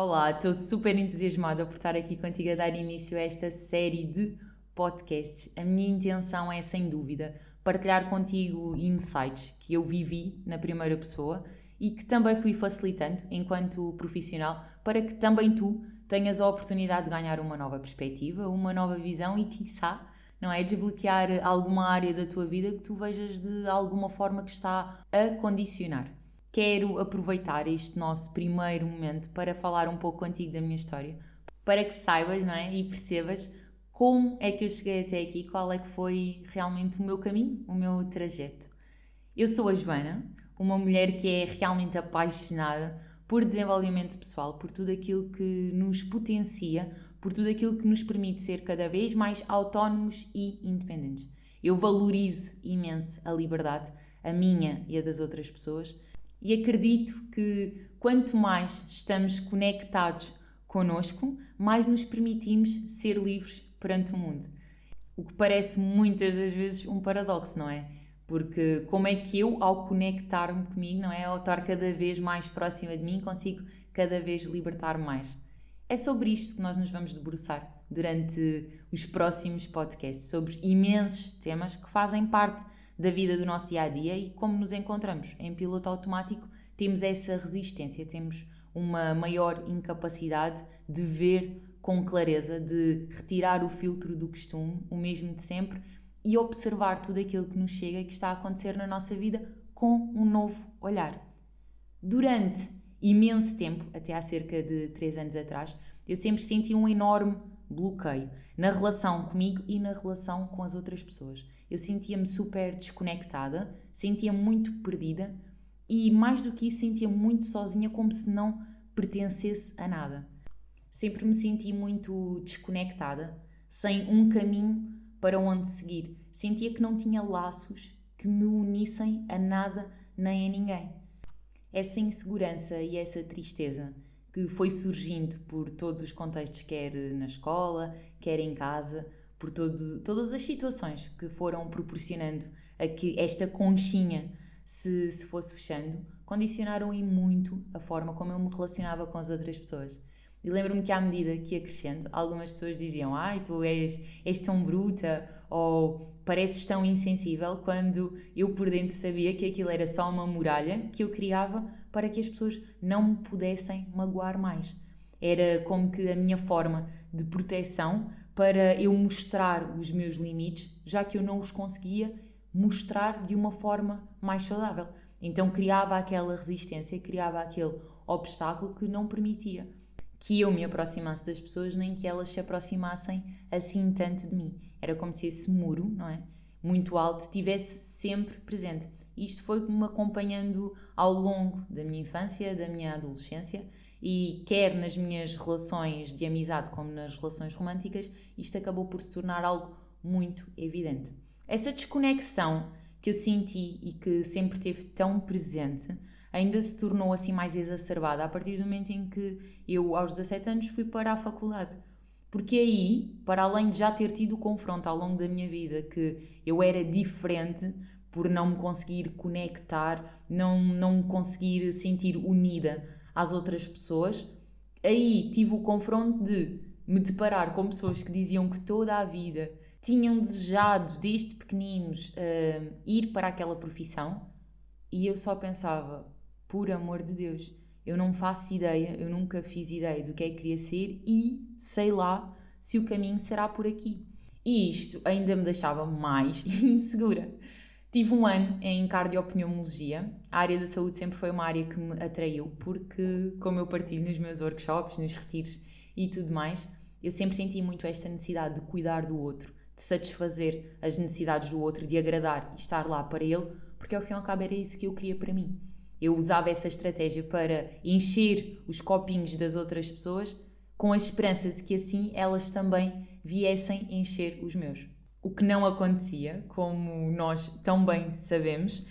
Olá, estou super entusiasmada por estar aqui contigo a dar início a esta série de podcasts. A minha intenção é, sem dúvida, partilhar contigo insights que eu vivi na primeira pessoa e que também fui facilitando enquanto profissional para que também tu tenhas a oportunidade de ganhar uma nova perspectiva, uma nova visão e, quiçá, não é? Desbloquear alguma área da tua vida que tu vejas de alguma forma que está a condicionar quero aproveitar este nosso primeiro momento para falar um pouco contigo da minha história, para que saibas não é? e percebas como é que eu cheguei até aqui, qual é que foi realmente o meu caminho, o meu trajeto. Eu sou a Joana, uma mulher que é realmente apaixonada por desenvolvimento pessoal, por tudo aquilo que nos potencia, por tudo aquilo que nos permite ser cada vez mais autónomos e independentes. Eu valorizo imenso a liberdade, a minha e a das outras pessoas e acredito que quanto mais estamos conectados conosco, mais nos permitimos ser livres perante o mundo. O que parece muitas das vezes um paradoxo, não é? Porque como é que eu, ao conectar-me comigo, não é? Ao estar cada vez mais próxima de mim, consigo cada vez libertar mais? É sobre isto que nós nos vamos debruçar durante os próximos podcasts, sobre imensos temas que fazem parte da vida do nosso dia a dia e como nos encontramos em piloto automático, temos essa resistência, temos uma maior incapacidade de ver com clareza, de retirar o filtro do costume, o mesmo de sempre, e observar tudo aquilo que nos chega e que está a acontecer na nossa vida com um novo olhar. Durante imenso tempo, até há cerca de 3 anos atrás, eu sempre senti um enorme bloqueio na relação comigo e na relação com as outras pessoas. Eu sentia-me super desconectada, sentia-me muito perdida e, mais do que isso, sentia-me muito sozinha, como se não pertencesse a nada. Sempre me senti muito desconectada, sem um caminho para onde seguir. Sentia que não tinha laços que me unissem a nada nem a ninguém. Essa insegurança e essa tristeza que foi surgindo por todos os contextos, quer na escola, quer em casa, por todo, todas as situações que foram proporcionando a que esta conchinha se, se fosse fechando, condicionaram e muito a forma como eu me relacionava com as outras pessoas. E lembro-me que à medida que ia crescendo, algumas pessoas diziam: Ai, tu és, és tão bruta, ou pareces tão insensível, quando eu por dentro sabia que aquilo era só uma muralha que eu criava para que as pessoas não me pudessem magoar mais. Era como que a minha forma de proteção para eu mostrar os meus limites, já que eu não os conseguia mostrar de uma forma mais saudável. Então criava aquela resistência, criava aquele obstáculo que não permitia que eu me aproximasse das pessoas, nem que elas se aproximassem assim tanto de mim. Era como se esse muro, não é? Muito alto, estivesse sempre presente. Isto foi-me acompanhando ao longo da minha infância, da minha adolescência e quer nas minhas relações de amizade como nas relações românticas, isto acabou por se tornar algo muito evidente. Essa desconexão que eu senti e que sempre teve tão presente ainda se tornou assim mais exacerbada a partir do momento em que eu, aos 17 anos, fui para a faculdade. Porque aí, para além de já ter tido o confronto ao longo da minha vida que eu era diferente por não me conseguir conectar, não, não me conseguir sentir unida às outras pessoas, aí tive o confronto de me deparar com pessoas que diziam que toda a vida tinham desejado, desde pequeninos, uh, ir para aquela profissão e eu só pensava, por amor de Deus, eu não faço ideia, eu nunca fiz ideia do que é que queria ser e sei lá se o caminho será por aqui. E isto ainda me deixava mais insegura. Tive um ano em cardiopneumologia. A área da saúde sempre foi uma área que me atraiu, porque, como eu partilho nos meus workshops, nos retiros e tudo mais, eu sempre senti muito esta necessidade de cuidar do outro, de satisfazer as necessidades do outro, de agradar e estar lá para ele, porque ao fim e ao cabo era isso que eu queria para mim. Eu usava essa estratégia para encher os copinhos das outras pessoas com a esperança de que assim elas também viessem encher os meus. O que não acontecia, como nós tão bem sabemos,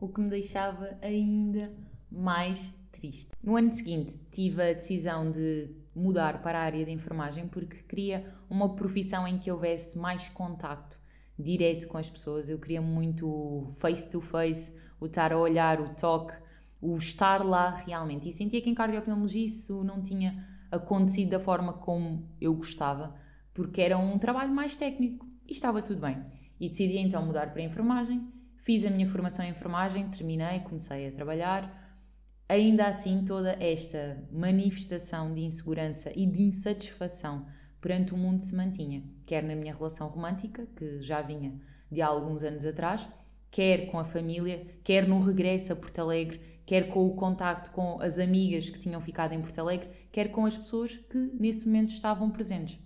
o que me deixava ainda mais triste. No ano seguinte, tive a decisão de mudar para a área da enfermagem porque queria uma profissão em que houvesse mais contacto direto com as pessoas. Eu queria muito face to face, o estar a olhar, o toque, o estar lá realmente. E sentia que em cardiopneumologia isso não tinha acontecido da forma como eu gostava, porque era um trabalho mais técnico e estava tudo bem. E decidi então mudar para a enfermagem, fiz a minha formação em enfermagem, terminei, comecei a trabalhar. Ainda assim, toda esta manifestação de insegurança e de insatisfação perante o mundo se mantinha, quer na minha relação romântica, que já vinha de há alguns anos atrás, quer com a família, quer no regresso a Porto Alegre, quer com o contacto com as amigas que tinham ficado em Porto Alegre, quer com as pessoas que nesse momento estavam presentes.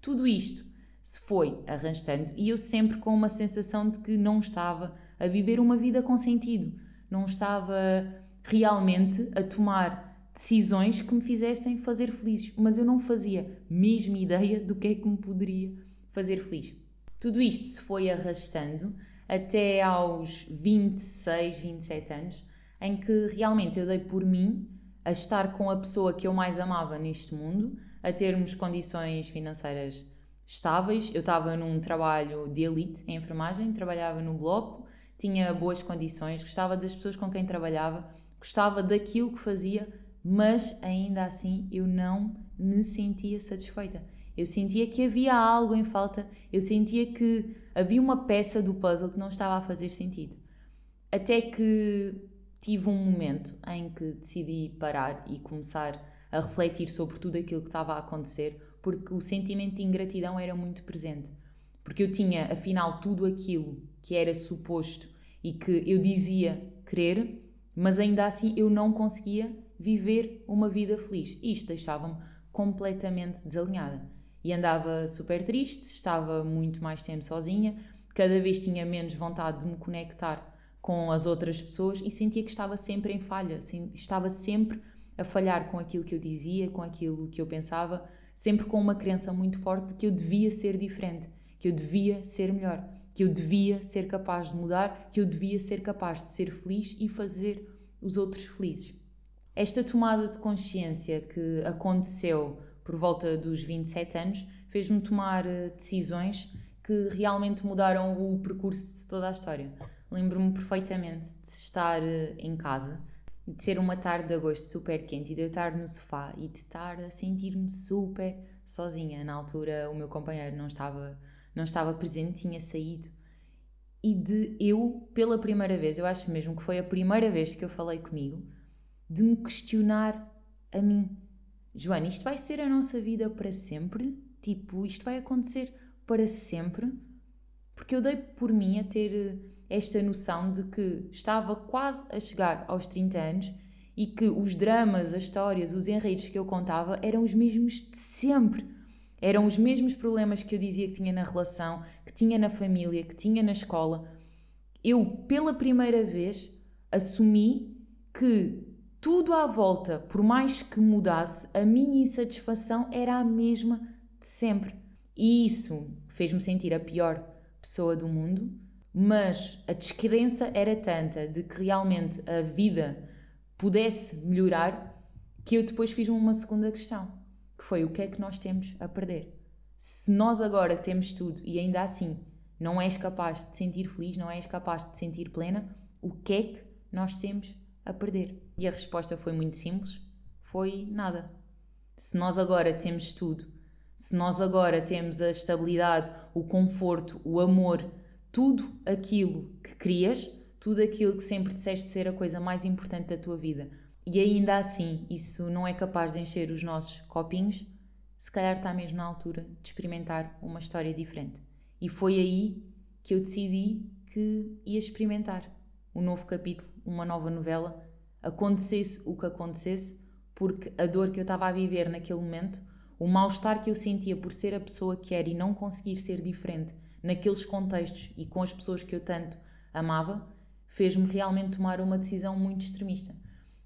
Tudo isto se foi arrastando. E eu sempre com uma sensação de que não estava a viver uma vida com sentido, não estava realmente a tomar decisões que me fizessem fazer feliz, mas eu não fazia mesmo ideia do que é que me poderia fazer feliz. Tudo isto se foi arrastando até aos 26, 27 anos, em que realmente eu dei por mim a estar com a pessoa que eu mais amava neste mundo, a termos condições financeiras estáveis. Eu estava num trabalho de elite em enfermagem, trabalhava no bloco, tinha boas condições, gostava das pessoas com quem trabalhava, gostava daquilo que fazia, mas ainda assim eu não me sentia satisfeita. Eu sentia que havia algo em falta, eu sentia que havia uma peça do puzzle que não estava a fazer sentido. Até que tive um momento em que decidi parar e começar a refletir sobre tudo aquilo que estava a acontecer, porque o sentimento de ingratidão era muito presente. Porque eu tinha, afinal, tudo aquilo que era suposto e que eu dizia querer, mas ainda assim eu não conseguia viver uma vida feliz. Isto deixava-me completamente desalinhada. E andava super triste, estava muito mais tempo sozinha, cada vez tinha menos vontade de me conectar com as outras pessoas e sentia que estava sempre em falha, estava sempre a falhar com aquilo que eu dizia, com aquilo que eu pensava, sempre com uma crença muito forte de que eu devia ser diferente, que eu devia ser melhor, que eu devia ser capaz de mudar, que eu devia ser capaz de ser feliz e fazer os outros felizes. Esta tomada de consciência que aconteceu por volta dos 27 anos fez-me tomar eh, decisões que realmente mudaram o percurso de toda a história. Lembro-me perfeitamente de estar eh, em casa, de ser uma tarde de agosto super quente e de eu estar no sofá e de estar a sentir-me super sozinha. Na altura, o meu companheiro não estava, não estava presente, tinha saído. E de eu, pela primeira vez, eu acho mesmo que foi a primeira vez que eu falei comigo, de me questionar a mim. Joana, isto vai ser a nossa vida para sempre? Tipo, isto vai acontecer para sempre? Porque eu dei por mim a ter eh, esta noção de que estava quase a chegar aos 30 anos e que os dramas, as histórias, os enredos que eu contava eram os mesmos de sempre. Eram os mesmos problemas que eu dizia que tinha na relação, que tinha na família, que tinha na escola. Eu, pela primeira vez, assumi que tudo à volta, por mais que mudasse, a minha insatisfação era a mesma de sempre. E isso fez-me sentir a pior pessoa do mundo, mas a descrença era tanta de que realmente a vida pudesse melhorar que eu depois fiz uma segunda questão, que foi o que é que nós temos a perder? Se nós agora temos tudo e ainda assim não és capaz de sentir feliz, não és capaz de sentir plena, o que é que nós temos a perder? E a resposta foi muito simples: foi nada. Se nós agora temos tudo, se nós agora temos a estabilidade, o conforto, o amor, tudo aquilo que querias, tudo aquilo que sempre disseste ser a coisa mais importante da tua vida, e ainda assim isso não é capaz de encher os nossos copinhos, se calhar está mesmo na altura de experimentar uma história diferente. E foi aí que eu decidi que ia experimentar um novo capítulo, uma nova novela acontecesse o que acontecesse, porque a dor que eu estava a viver naquele momento, o mal-estar que eu sentia por ser a pessoa que era e não conseguir ser diferente naqueles contextos e com as pessoas que eu tanto amava, fez-me realmente tomar uma decisão muito extremista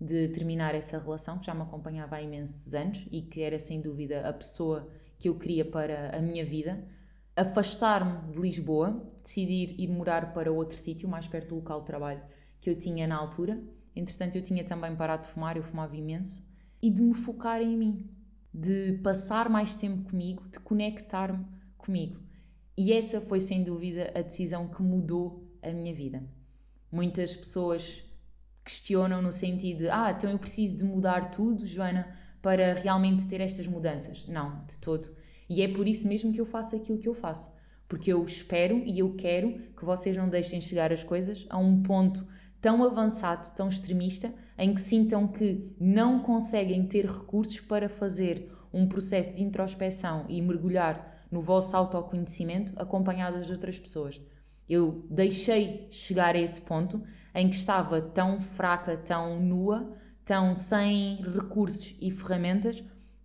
de terminar essa relação que já me acompanhava há imensos anos e que era sem dúvida a pessoa que eu queria para a minha vida. Afastar-me de Lisboa, decidir ir morar para outro sítio, mais perto do local de trabalho que eu tinha na altura. Entretanto, eu tinha também parado de fumar, eu fumava imenso. E de me focar em mim, de passar mais tempo comigo, de conectar-me comigo. E essa foi sem dúvida a decisão que mudou a minha vida. Muitas pessoas questionam no sentido de, ah, então eu preciso de mudar tudo, Joana, para realmente ter estas mudanças. Não, de todo. E é por isso mesmo que eu faço aquilo que eu faço. Porque eu espero e eu quero que vocês não deixem chegar as coisas a um ponto tão avançado, tão extremista, em que sintam que não conseguem ter recursos para fazer um processo de introspeção e mergulhar no vosso autoconhecimento acompanhadas de outras pessoas. Eu deixei chegar a esse ponto em que estava tão fraca, tão nua, tão sem recursos e ferramentas,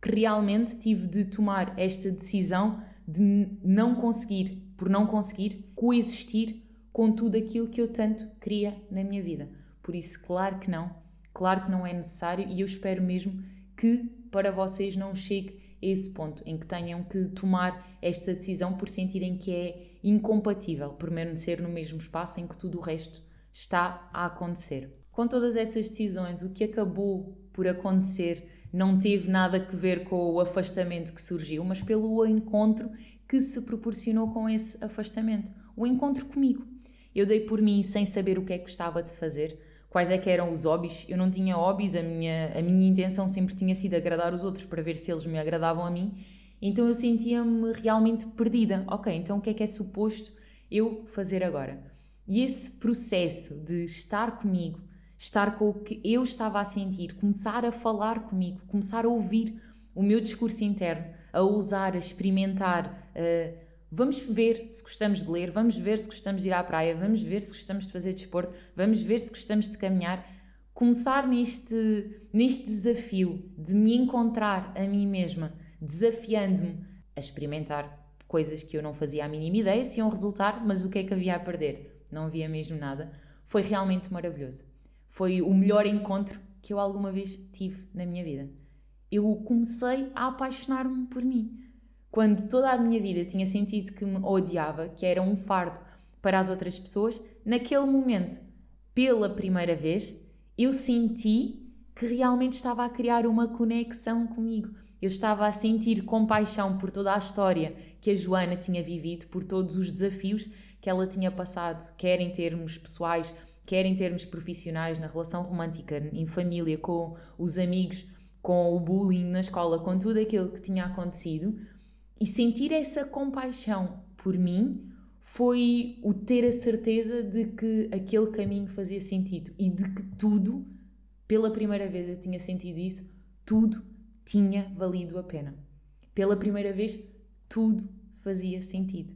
que realmente tive de tomar esta decisão de não conseguir, por não conseguir, coexistir com tudo aquilo que eu tanto queria na minha vida. Por isso, claro que não, claro que não é necessário e eu espero mesmo que para vocês não chegue esse ponto em que tenham que tomar esta decisão por sentirem que é incompatível permanecer no mesmo espaço em que tudo o resto está a acontecer. Com todas essas decisões, o que acabou por acontecer não teve nada a ver com o afastamento que surgiu, mas pelo encontro que se proporcionou com esse afastamento. O encontro comigo. Eu dei por mim sem saber o que é que gostava de fazer, quais é que eram os hobbies. Eu não tinha hobbies, a minha, a minha intenção sempre tinha sido agradar os outros para ver se eles me agradavam a mim. Então eu sentia-me realmente perdida. Ok, então o que é que é suposto eu fazer agora? E esse processo de estar comigo, estar com o que eu estava a sentir, começar a falar comigo, começar a ouvir o meu discurso interno, a usar, a experimentar, vamos ver se gostamos de ler, vamos ver se gostamos de ir à praia, vamos ver se gostamos de fazer desporto, vamos ver se gostamos de caminhar. Começar neste, neste desafio de me encontrar a mim mesma, desafiando-me a experimentar coisas que eu não fazia a mínima ideia se iam resultar, mas o que é que havia a perder? não havia mesmo nada, foi realmente maravilhoso. Foi o melhor encontro que eu alguma vez tive na minha vida. Eu comecei a apaixonar-me por mim. Quando toda a minha vida tinha sentido que me odiava, que era um fardo para as outras pessoas, naquele momento, pela primeira vez, eu senti que realmente estava a criar uma conexão comigo. Eu estava a sentir compaixão por toda a história que a Joana tinha vivido, por todos os desafios que ela tinha passado, quer em termos pessoais, quer em termos profissionais, na relação romântica, em família, com os amigos, com o bullying na escola, com tudo aquilo que tinha acontecido. E sentir essa compaixão por mim foi o ter a certeza de que aquele caminho fazia sentido e de que tudo, pela primeira vez eu tinha sentido isso, tudo tinha valido a pena. Pela primeira vez, tudo fazia sentido.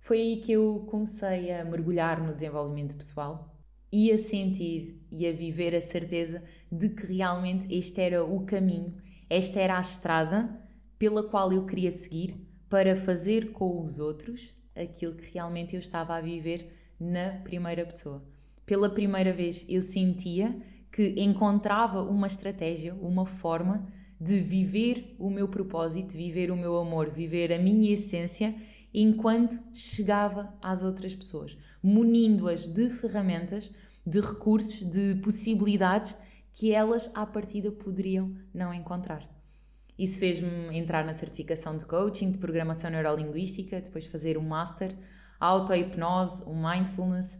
Foi aí que eu comecei a mergulhar no desenvolvimento pessoal e a sentir e a viver a certeza de que realmente este era o caminho, esta era a estrada pela qual eu queria seguir para fazer com os outros aquilo que realmente eu estava a viver na primeira pessoa. Pela primeira vez eu sentia que encontrava uma estratégia, uma forma de viver o meu propósito, viver o meu amor, viver a minha essência enquanto chegava às outras pessoas, munindo-as de ferramentas, de recursos, de possibilidades que elas à partida poderiam não encontrar. Isso fez-me entrar na certificação de coaching, de programação neurolinguística, depois fazer um master, a auto-hipnose, o mindfulness,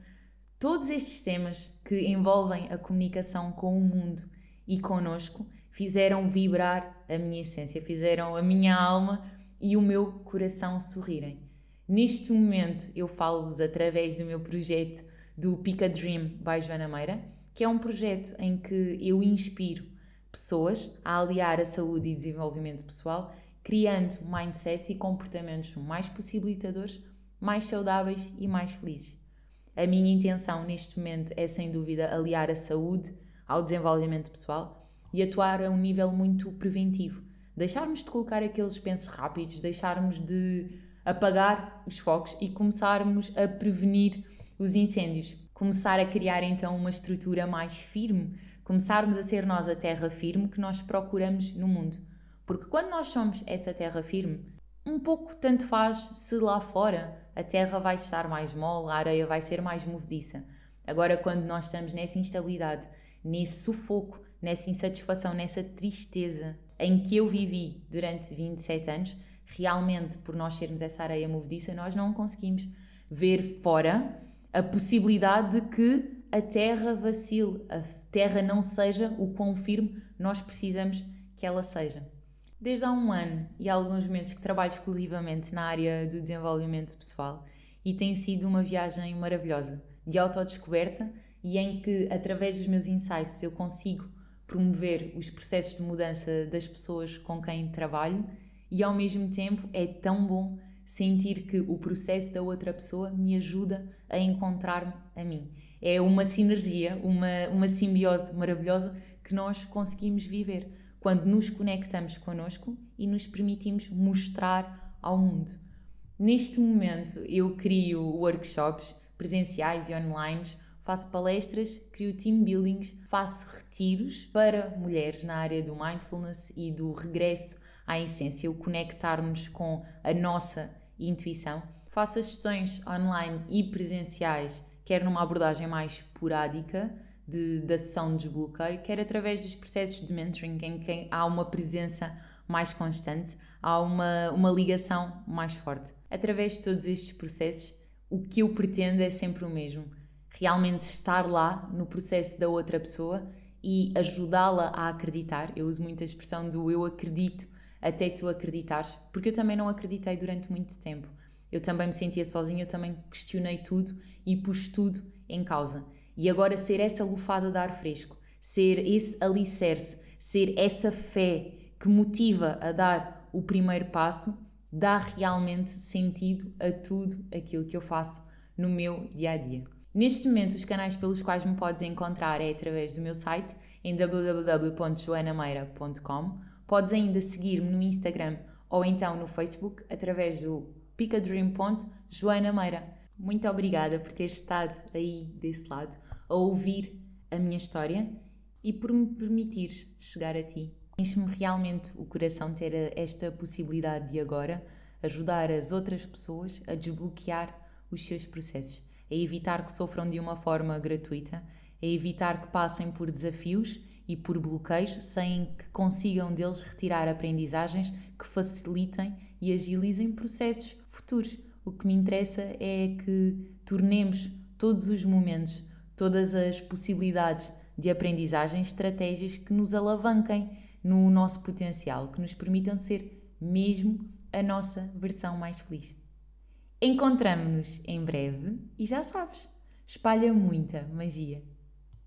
todos estes temas que envolvem a comunicação com o mundo e conosco fizeram vibrar a minha essência, fizeram a minha alma e o meu coração sorrirem. Neste momento eu falo-vos através do meu projeto do Pica Dream by Joana Meira, que é um projeto em que eu inspiro pessoas a aliar a saúde e desenvolvimento pessoal, criando mindsets e comportamentos mais possibilitadores, mais saudáveis e mais felizes. A minha intenção neste momento é sem dúvida aliar a saúde ao desenvolvimento pessoal e atuar a um nível muito preventivo. Deixarmos de colocar aqueles pensos rápidos, deixarmos de apagar os focos e começarmos a prevenir os incêndios. Começar a criar então uma estrutura mais firme, começarmos a ser nós a terra firme que nós procuramos no mundo. Porque quando nós somos essa terra firme, um pouco tanto faz se lá fora a terra vai estar mais mole, a areia vai ser mais movediça. Agora, quando nós estamos nessa instabilidade, nesse sufoco, nessa insatisfação, nessa tristeza em que eu vivi durante 27 anos, realmente por nós sermos essa areia movediça, nós não conseguimos ver fora a possibilidade de que a terra vacile, a terra não seja o quão firme nós precisamos que ela seja. Desde há um ano e alguns meses que trabalho exclusivamente na área do desenvolvimento pessoal e tem sido uma viagem maravilhosa de autodescoberta e em que, através dos meus insights, eu consigo promover os processos de mudança das pessoas com quem trabalho e, ao mesmo tempo, é tão bom sentir que o processo da outra pessoa me ajuda a encontrar-me a mim. É uma sinergia, uma, uma simbiose maravilhosa que nós conseguimos viver quando nos conectamos connosco e nos permitimos mostrar ao mundo. Neste momento, eu crio workshops presenciais e online, faço palestras, crio team buildings, faço retiros para mulheres na área do mindfulness e do regresso à essência, o conectarmos com a nossa intuição. Faço as sessões online e presenciais, quer numa abordagem mais esporádica, de, da sessão de desbloqueio, quer através dos processos de mentoring, em que há uma presença mais constante, há uma, uma ligação mais forte. Através de todos estes processos, o que eu pretendo é sempre o mesmo: realmente estar lá no processo da outra pessoa e ajudá-la a acreditar. Eu uso muito a expressão do eu acredito até tu acreditares, porque eu também não acreditei durante muito tempo. Eu também me sentia sozinha, eu também questionei tudo e pus tudo em causa. E agora ser essa lufada de ar fresco, ser esse alicerce, ser essa fé que motiva a dar o primeiro passo, dá realmente sentido a tudo aquilo que eu faço no meu dia a dia. Neste momento, os canais pelos quais me podes encontrar é através do meu site em www.joanameira.com. Podes ainda seguir-me no Instagram ou então no Facebook através do picadream.joanameira. Muito obrigada por ter estado aí desse lado a ouvir a minha história e por me permitires chegar a ti. Enche-me realmente o coração ter esta possibilidade de agora ajudar as outras pessoas a desbloquear os seus processos, a evitar que sofram de uma forma gratuita, a evitar que passem por desafios e por bloqueios sem que consigam deles retirar aprendizagens que facilitem e agilizem processos futuros. O que me interessa é que tornemos todos os momentos todas as possibilidades de aprendizagem, estratégias que nos alavanquem no nosso potencial, que nos permitam ser mesmo a nossa versão mais feliz. Encontramos-nos em breve e já sabes, espalha muita magia.